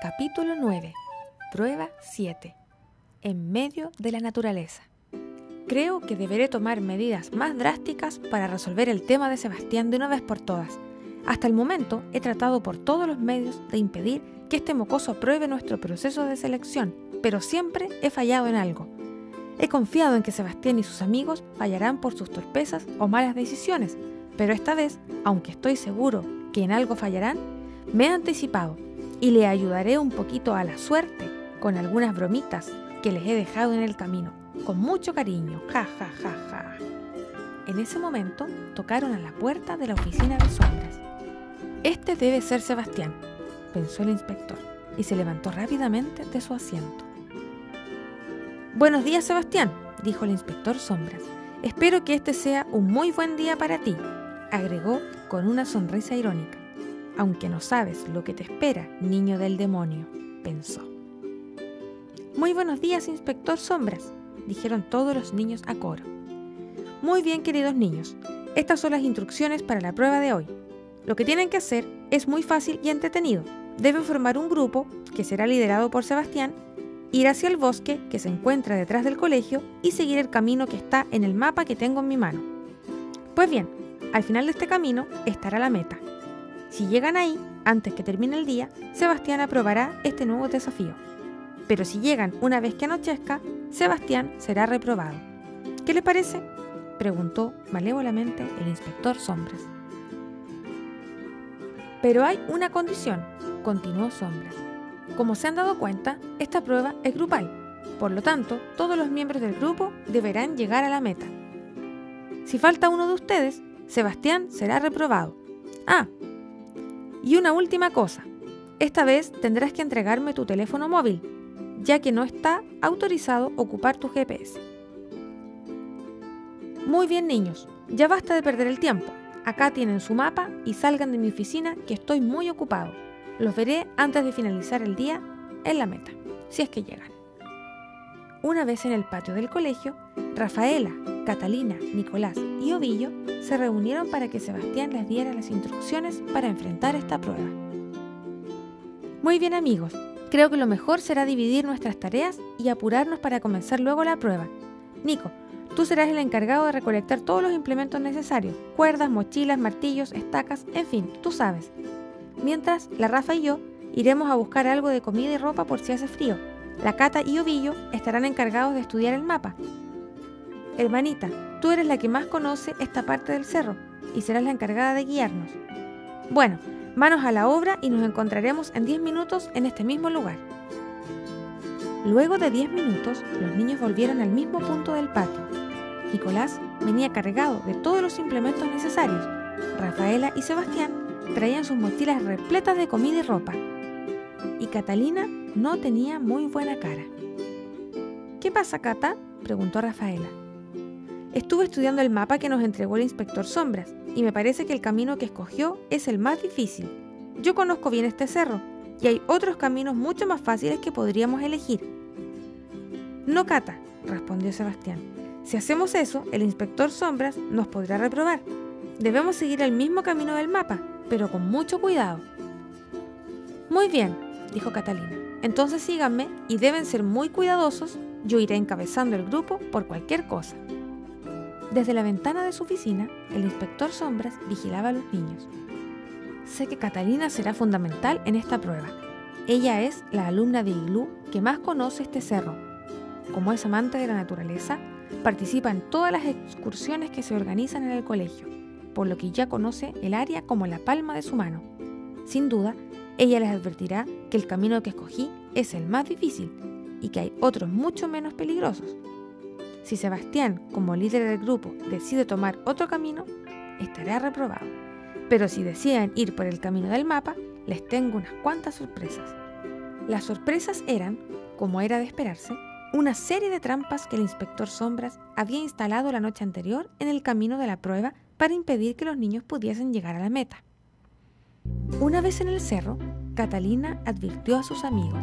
Capítulo 9. Prueba 7. En medio de la naturaleza. Creo que deberé tomar medidas más drásticas para resolver el tema de Sebastián de una vez por todas. Hasta el momento he tratado por todos los medios de impedir que este mocoso apruebe nuestro proceso de selección, pero siempre he fallado en algo. He confiado en que Sebastián y sus amigos fallarán por sus torpezas o malas decisiones, pero esta vez, aunque estoy seguro que en algo fallarán, me he anticipado y le ayudaré un poquito a la suerte con algunas bromitas que les he dejado en el camino, con mucho cariño, ja, ja, ja, ja. En ese momento tocaron a la puerta de la oficina de sombras. Este debe ser Sebastián, pensó el inspector, y se levantó rápidamente de su asiento. Buenos días, Sebastián, dijo el inspector Sombras. Espero que este sea un muy buen día para ti, agregó con una sonrisa irónica aunque no sabes lo que te espera, niño del demonio, pensó. Muy buenos días, inspector Sombras, dijeron todos los niños a coro. Muy bien, queridos niños, estas son las instrucciones para la prueba de hoy. Lo que tienen que hacer es muy fácil y entretenido. Deben formar un grupo, que será liderado por Sebastián, ir hacia el bosque que se encuentra detrás del colegio y seguir el camino que está en el mapa que tengo en mi mano. Pues bien, al final de este camino estará la meta, si llegan ahí, antes que termine el día, Sebastián aprobará este nuevo desafío. Pero si llegan una vez que anochezca, Sebastián será reprobado. ¿Qué le parece? preguntó malévolamente el inspector Sombras. Pero hay una condición, continuó Sombras. Como se han dado cuenta, esta prueba es grupal. Por lo tanto, todos los miembros del grupo deberán llegar a la meta. Si falta uno de ustedes, Sebastián será reprobado. Ah, y una última cosa, esta vez tendrás que entregarme tu teléfono móvil, ya que no está autorizado ocupar tu GPS. Muy bien niños, ya basta de perder el tiempo. Acá tienen su mapa y salgan de mi oficina que estoy muy ocupado. Los veré antes de finalizar el día en la meta, si es que llegan. Una vez en el patio del colegio, Rafaela, Catalina, Nicolás y Ovillo se reunieron para que Sebastián les diera las instrucciones para enfrentar esta prueba. Muy bien amigos, creo que lo mejor será dividir nuestras tareas y apurarnos para comenzar luego la prueba. Nico, tú serás el encargado de recolectar todos los implementos necesarios, cuerdas, mochilas, martillos, estacas, en fin, tú sabes. Mientras, la Rafa y yo iremos a buscar algo de comida y ropa por si hace frío la Cata y Ovillo estarán encargados de estudiar el mapa. Hermanita, tú eres la que más conoce esta parte del cerro y serás la encargada de guiarnos. Bueno, manos a la obra y nos encontraremos en 10 minutos en este mismo lugar. Luego de 10 minutos, los niños volvieron al mismo punto del patio. Nicolás venía cargado de todos los implementos necesarios. Rafaela y Sebastián traían sus mochilas repletas de comida y ropa. Y Catalina no tenía muy buena cara. ¿Qué pasa, Cata? preguntó Rafaela. Estuve estudiando el mapa que nos entregó el inspector Sombras y me parece que el camino que escogió es el más difícil. Yo conozco bien este cerro y hay otros caminos mucho más fáciles que podríamos elegir. No, Cata, respondió Sebastián. Si hacemos eso, el inspector Sombras nos podrá reprobar. Debemos seguir el mismo camino del mapa, pero con mucho cuidado. Muy bien, dijo Catalina. Entonces síganme y deben ser muy cuidadosos, yo iré encabezando el grupo por cualquier cosa. Desde la ventana de su oficina, el inspector Sombras vigilaba a los niños. Sé que Catalina será fundamental en esta prueba. Ella es la alumna de Iglú que más conoce este cerro. Como es amante de la naturaleza, participa en todas las excursiones que se organizan en el colegio, por lo que ya conoce el área como la palma de su mano. Sin duda, ella les advertirá que el camino que escogí es el más difícil y que hay otros mucho menos peligrosos. Si Sebastián, como líder del grupo, decide tomar otro camino, estará reprobado. Pero si deciden ir por el camino del mapa, les tengo unas cuantas sorpresas. Las sorpresas eran, como era de esperarse, una serie de trampas que el inspector Sombras había instalado la noche anterior en el camino de la prueba para impedir que los niños pudiesen llegar a la meta. Una vez en el cerro, Catalina advirtió a sus amigos.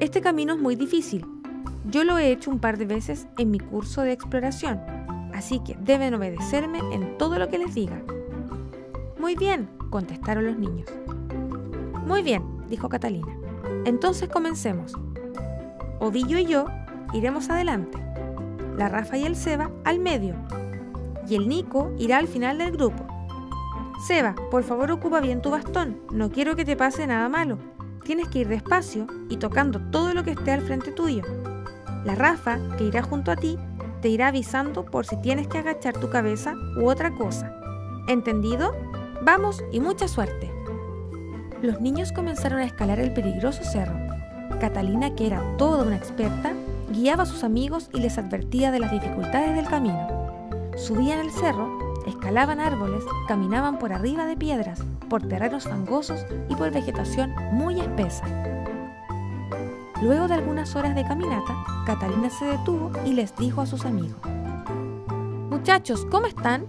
Este camino es muy difícil, Yo lo he hecho un par de veces en mi curso de exploración, así que deben obedecerme en todo lo que les diga. Muy bien, contestaron los niños. Muy bien, dijo Catalina. Entonces comencemos. Ovillo y yo iremos adelante. La Rafa y el Seba al medio. Y el Nico irá al final del grupo. Seba, por favor ocupa bien tu bastón. No quiero que te pase nada malo. Tienes que ir despacio y tocando todo lo que esté al frente tuyo. La Rafa, que irá junto a ti, te irá avisando por si tienes que agachar tu cabeza u otra cosa. ¿Entendido? Vamos y mucha suerte. Los niños comenzaron a escalar el peligroso cerro. Catalina, que era toda una experta, guiaba a sus amigos y les advertía de las dificultades del camino. Subían el cerro, escalaban árboles, caminaban por arriba de piedras, por terrenos fangosos y por vegetación muy espesa. Luego de algunas horas de caminata, Catalina se detuvo y les dijo a sus amigos. Muchachos, ¿cómo están?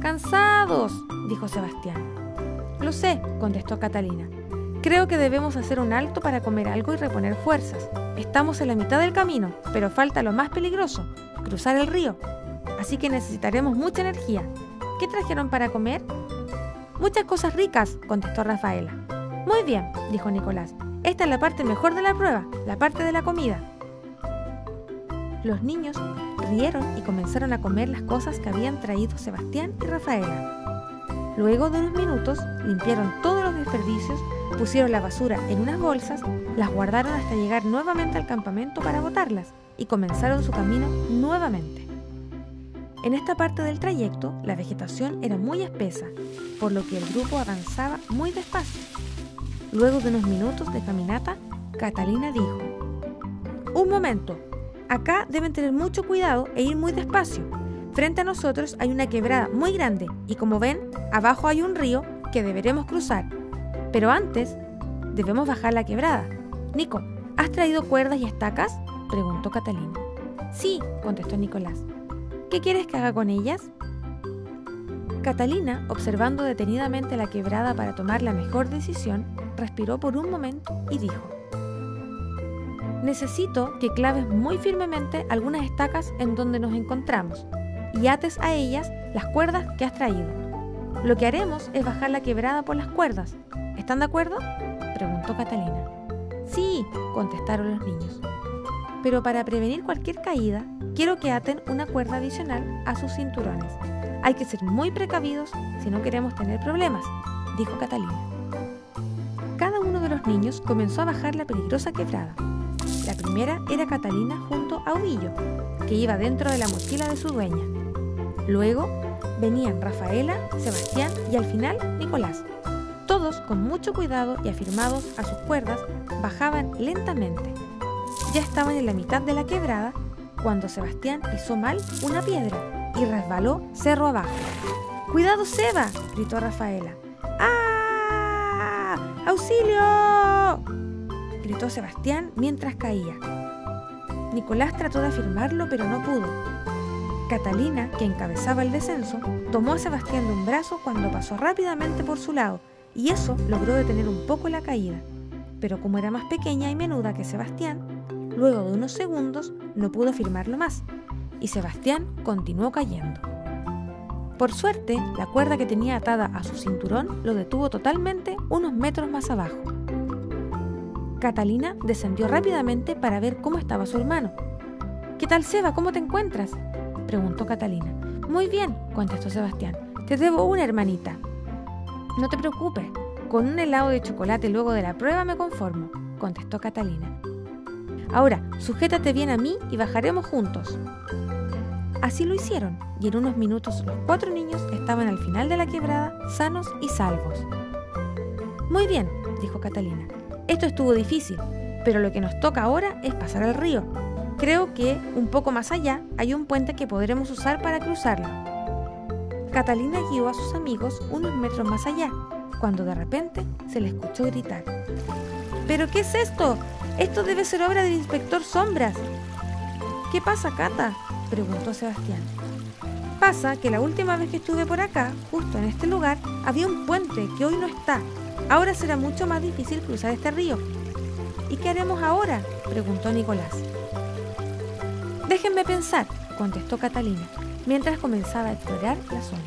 Cansados, dijo Sebastián. Lo sé, contestó Catalina. Creo que debemos hacer un alto para comer algo y reponer fuerzas. Estamos en la mitad del camino, pero falta lo más peligroso, cruzar el río. Así que necesitaremos mucha energía. ¿Qué trajeron para comer? Muchas cosas ricas, contestó Rafaela. Muy bien, dijo Nicolás. Esta es la parte mejor de la prueba, la parte de la comida. Los niños rieron y comenzaron a comer las cosas que habían traído Sebastián y Rafaela. Luego de unos minutos limpiaron todos los desperdicios, pusieron la basura en unas bolsas, las guardaron hasta llegar nuevamente al campamento para botarlas y comenzaron su camino nuevamente. En esta parte del trayecto la vegetación era muy espesa, por lo que el grupo avanzaba muy despacio. Luego de unos minutos de caminata, Catalina dijo, Un momento, acá deben tener mucho cuidado e ir muy despacio. Frente a nosotros hay una quebrada muy grande y como ven, abajo hay un río que deberemos cruzar. Pero antes, debemos bajar la quebrada. Nico, ¿has traído cuerdas y estacas? preguntó Catalina. Sí, contestó Nicolás. ¿Qué quieres que haga con ellas? Catalina, observando detenidamente la quebrada para tomar la mejor decisión, respiró por un momento y dijo, Necesito que claves muy firmemente algunas estacas en donde nos encontramos y ates a ellas las cuerdas que has traído. Lo que haremos es bajar la quebrada por las cuerdas. ¿Están de acuerdo? preguntó Catalina. Sí, contestaron los niños. Pero para prevenir cualquier caída, quiero que aten una cuerda adicional a sus cinturones. Hay que ser muy precavidos si no queremos tener problemas, dijo Catalina. Cada uno de los niños comenzó a bajar la peligrosa quebrada. La primera era Catalina junto a Ovillo, que iba dentro de la mochila de su dueña. Luego venían Rafaela, Sebastián y al final Nicolás. Todos con mucho cuidado y afirmados a sus cuerdas bajaban lentamente. Ya estaban en la mitad de la quebrada cuando Sebastián pisó mal una piedra y resbaló cerro abajo. ¡Cuidado, Seba! gritó Rafaela. ¡Ah! ¡Auxilio! gritó Sebastián mientras caía. Nicolás trató de afirmarlo, pero no pudo. Catalina, que encabezaba el descenso, tomó a Sebastián de un brazo cuando pasó rápidamente por su lado, y eso logró detener un poco la caída. Pero como era más pequeña y menuda que Sebastián, luego de unos segundos no pudo afirmarlo más, y Sebastián continuó cayendo. Por suerte, la cuerda que tenía atada a su cinturón lo detuvo totalmente unos metros más abajo. Catalina descendió rápidamente para ver cómo estaba su hermano. ¿Qué tal, Seba? ¿Cómo te encuentras? preguntó Catalina. Muy bien, contestó Sebastián. Te debo una hermanita. No te preocupes, con un helado de chocolate luego de la prueba me conformo, contestó Catalina. Ahora, sujétate bien a mí y bajaremos juntos. Así lo hicieron, y en unos minutos los cuatro niños estaban al final de la quebrada, sanos y salvos. Muy bien, dijo Catalina. Esto estuvo difícil, pero lo que nos toca ahora es pasar el río. Creo que, un poco más allá, hay un puente que podremos usar para cruzarlo. Catalina guió a sus amigos unos metros más allá, cuando de repente se le escuchó gritar. ¿Pero qué es esto? Esto debe ser obra del inspector Sombras. ¿Qué pasa, Cata? preguntó Sebastián. Pasa que la última vez que estuve por acá, justo en este lugar, había un puente que hoy no está. Ahora será mucho más difícil cruzar este río. ¿Y qué haremos ahora? preguntó Nicolás. Déjenme pensar, contestó Catalina, mientras comenzaba a explorar la zona.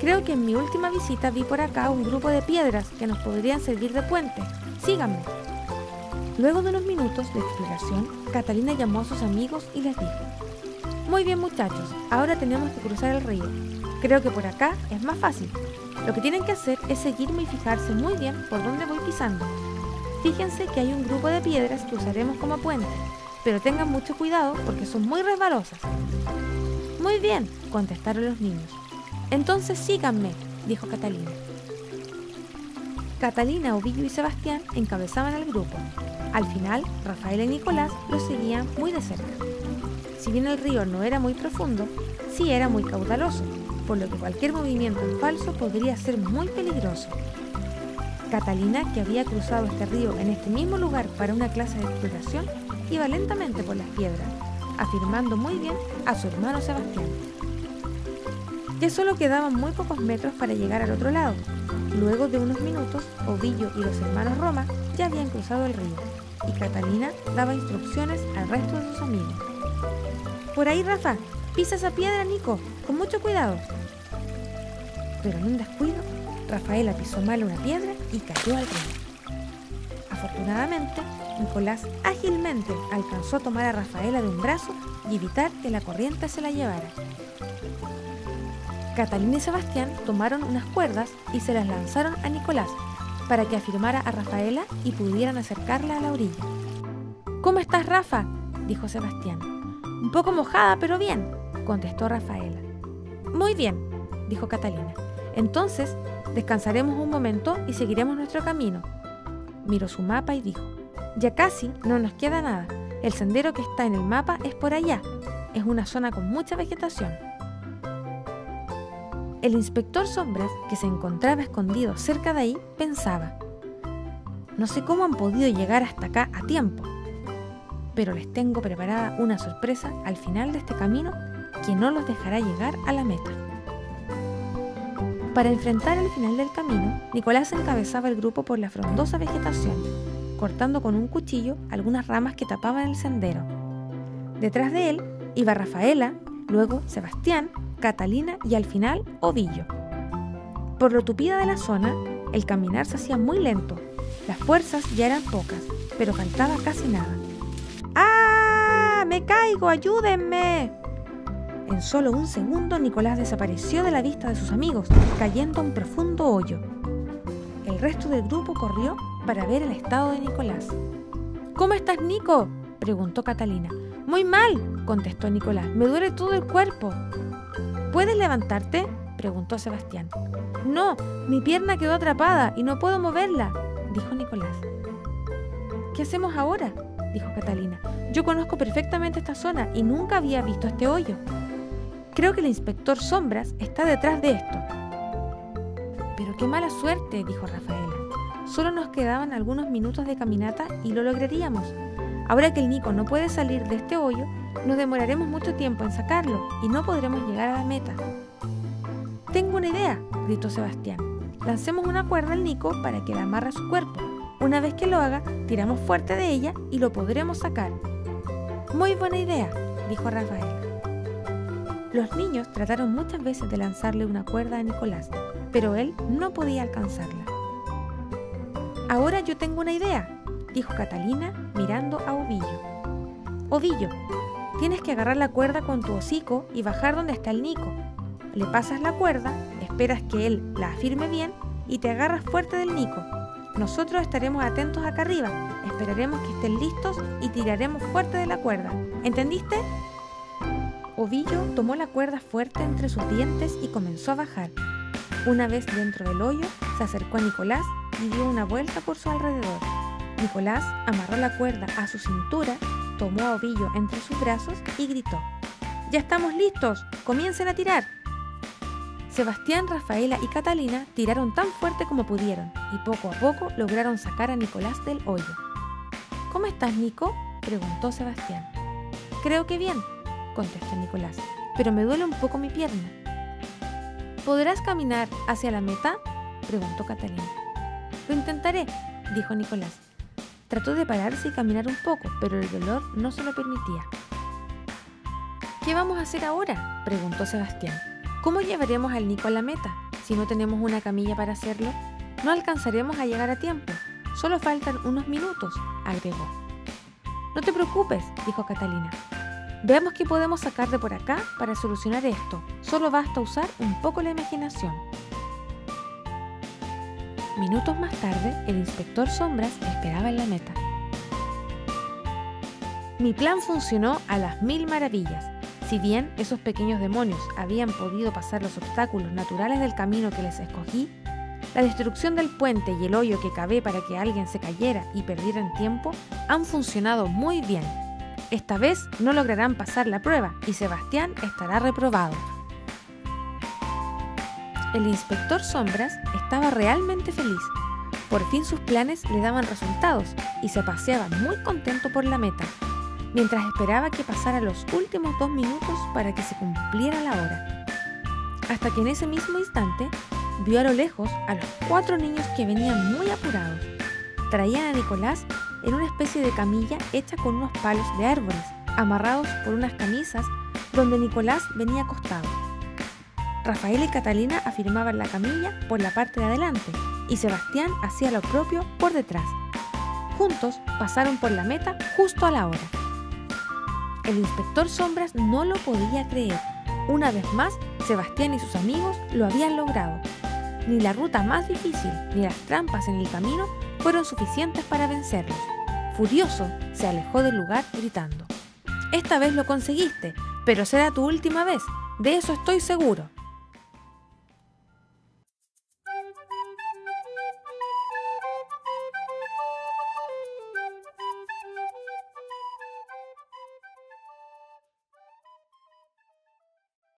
Creo que en mi última visita vi por acá un grupo de piedras que nos podrían servir de puente. Síganme. Luego de unos minutos de exploración, Catalina llamó a sus amigos y les dijo, Muy bien muchachos, ahora tenemos que cruzar el río. Creo que por acá es más fácil. Lo que tienen que hacer es seguirme y fijarse muy bien por dónde voy pisando. Fíjense que hay un grupo de piedras que usaremos como puente, pero tengan mucho cuidado porque son muy resbalosas. Muy bien, contestaron los niños. Entonces síganme, dijo Catalina. Catalina, Ovillo y Sebastián encabezaban al grupo. Al final, Rafael y Nicolás los seguían muy de cerca. Si bien el río no era muy profundo, sí era muy caudaloso, por lo que cualquier movimiento en falso podría ser muy peligroso. Catalina, que había cruzado este río en este mismo lugar para una clase de exploración, iba lentamente por las piedras, afirmando muy bien a su hermano Sebastián. Ya solo quedaban muy pocos metros para llegar al otro lado. Luego de unos minutos, Ovillo y los hermanos Roma ya habían cruzado el río, y Catalina daba instrucciones al resto de sus amigos. Por ahí, Rafa, pisa esa piedra, Nico, con mucho cuidado. Pero en un descuido, Rafaela pisó mal una piedra y cayó al río. Afortunadamente, Nicolás ágilmente alcanzó a tomar a Rafaela de un brazo y evitar que la corriente se la llevara. Catalina y Sebastián tomaron unas cuerdas y se las lanzaron a Nicolás para que afirmara a Rafaela y pudieran acercarla a la orilla. ¿Cómo estás, Rafa? dijo Sebastián. Un poco mojada, pero bien, contestó Rafaela. Muy bien, dijo Catalina. Entonces, descansaremos un momento y seguiremos nuestro camino. Miró su mapa y dijo, ya casi no nos queda nada. El sendero que está en el mapa es por allá. Es una zona con mucha vegetación. El inspector Sombras, que se encontraba escondido cerca de ahí, pensaba, no sé cómo han podido llegar hasta acá a tiempo, pero les tengo preparada una sorpresa al final de este camino que no los dejará llegar a la meta. Para enfrentar el final del camino, Nicolás encabezaba el grupo por la frondosa vegetación, cortando con un cuchillo algunas ramas que tapaban el sendero. Detrás de él iba Rafaela, luego Sebastián Catalina y al final Ovillo. Por lo tupida de la zona, el caminar se hacía muy lento. Las fuerzas ya eran pocas, pero faltaba casi nada. ¡Ah! ¡Me caigo! ¡Ayúdenme! En solo un segundo, Nicolás desapareció de la vista de sus amigos, cayendo a un profundo hoyo. El resto del grupo corrió para ver el estado de Nicolás. ¿Cómo estás, Nico? preguntó Catalina. Muy mal, contestó Nicolás. Me duele todo el cuerpo. ¿Puedes levantarte? preguntó Sebastián. No, mi pierna quedó atrapada y no puedo moverla, dijo Nicolás. ¿Qué hacemos ahora? dijo Catalina. Yo conozco perfectamente esta zona y nunca había visto este hoyo. Creo que el inspector Sombras está detrás de esto. Pero qué mala suerte, dijo Rafaela. Solo nos quedaban algunos minutos de caminata y lo lograríamos. Ahora que el Nico no puede salir de este hoyo, nos demoraremos mucho tiempo en sacarlo y no podremos llegar a la meta. Tengo una idea, gritó Sebastián. Lancemos una cuerda al Nico para que la amarre a su cuerpo. Una vez que lo haga, tiramos fuerte de ella y lo podremos sacar. Muy buena idea, dijo Rafael. Los niños trataron muchas veces de lanzarle una cuerda a Nicolás, pero él no podía alcanzarla. Ahora yo tengo una idea, dijo Catalina mirando a Ovillo. Ovillo, tienes que agarrar la cuerda con tu hocico y bajar donde está el Nico. Le pasas la cuerda, esperas que él la afirme bien y te agarras fuerte del Nico. Nosotros estaremos atentos acá arriba, esperaremos que estén listos y tiraremos fuerte de la cuerda. ¿Entendiste? Ovillo tomó la cuerda fuerte entre sus dientes y comenzó a bajar. Una vez dentro del hoyo, se acercó a Nicolás y dio una vuelta por su alrededor. Nicolás amarró la cuerda a su cintura, tomó a Ovillo entre sus brazos y gritó, ¡Ya estamos listos! ¡Comiencen a tirar! Sebastián, Rafaela y Catalina tiraron tan fuerte como pudieron y poco a poco lograron sacar a Nicolás del hoyo. ¿Cómo estás, Nico? preguntó Sebastián. Creo que bien, contestó Nicolás, pero me duele un poco mi pierna. ¿Podrás caminar hacia la meta? preguntó Catalina. Lo intentaré, dijo Nicolás. Trató de pararse y caminar un poco, pero el dolor no se lo permitía. ¿Qué vamos a hacer ahora? preguntó Sebastián. ¿Cómo llevaremos al Nico a la meta si no tenemos una camilla para hacerlo? No alcanzaremos a llegar a tiempo. Solo faltan unos minutos, agregó. No te preocupes, dijo Catalina. Veamos qué podemos sacar de por acá para solucionar esto. Solo basta usar un poco la imaginación. Minutos más tarde, el inspector Sombras esperaba en la meta. Mi plan funcionó a las mil maravillas. Si bien esos pequeños demonios habían podido pasar los obstáculos naturales del camino que les escogí, la destrucción del puente y el hoyo que cavé para que alguien se cayera y perdieran tiempo han funcionado muy bien. Esta vez no lograrán pasar la prueba y Sebastián estará reprobado. El inspector Sombras estaba realmente feliz. Por fin sus planes le daban resultados y se paseaba muy contento por la meta, mientras esperaba que pasara los últimos dos minutos para que se cumpliera la hora. Hasta que en ese mismo instante vio a lo lejos a los cuatro niños que venían muy apurados. Traían a Nicolás en una especie de camilla hecha con unos palos de árboles, amarrados por unas camisas donde Nicolás venía acostado. Rafael y Catalina afirmaban la camilla por la parte de adelante y Sebastián hacía lo propio por detrás. Juntos pasaron por la meta justo a la hora. El inspector Sombras no lo podía creer. Una vez más, Sebastián y sus amigos lo habían logrado. Ni la ruta más difícil ni las trampas en el camino fueron suficientes para vencerlos. Furioso, se alejó del lugar gritando. Esta vez lo conseguiste, pero será tu última vez, de eso estoy seguro.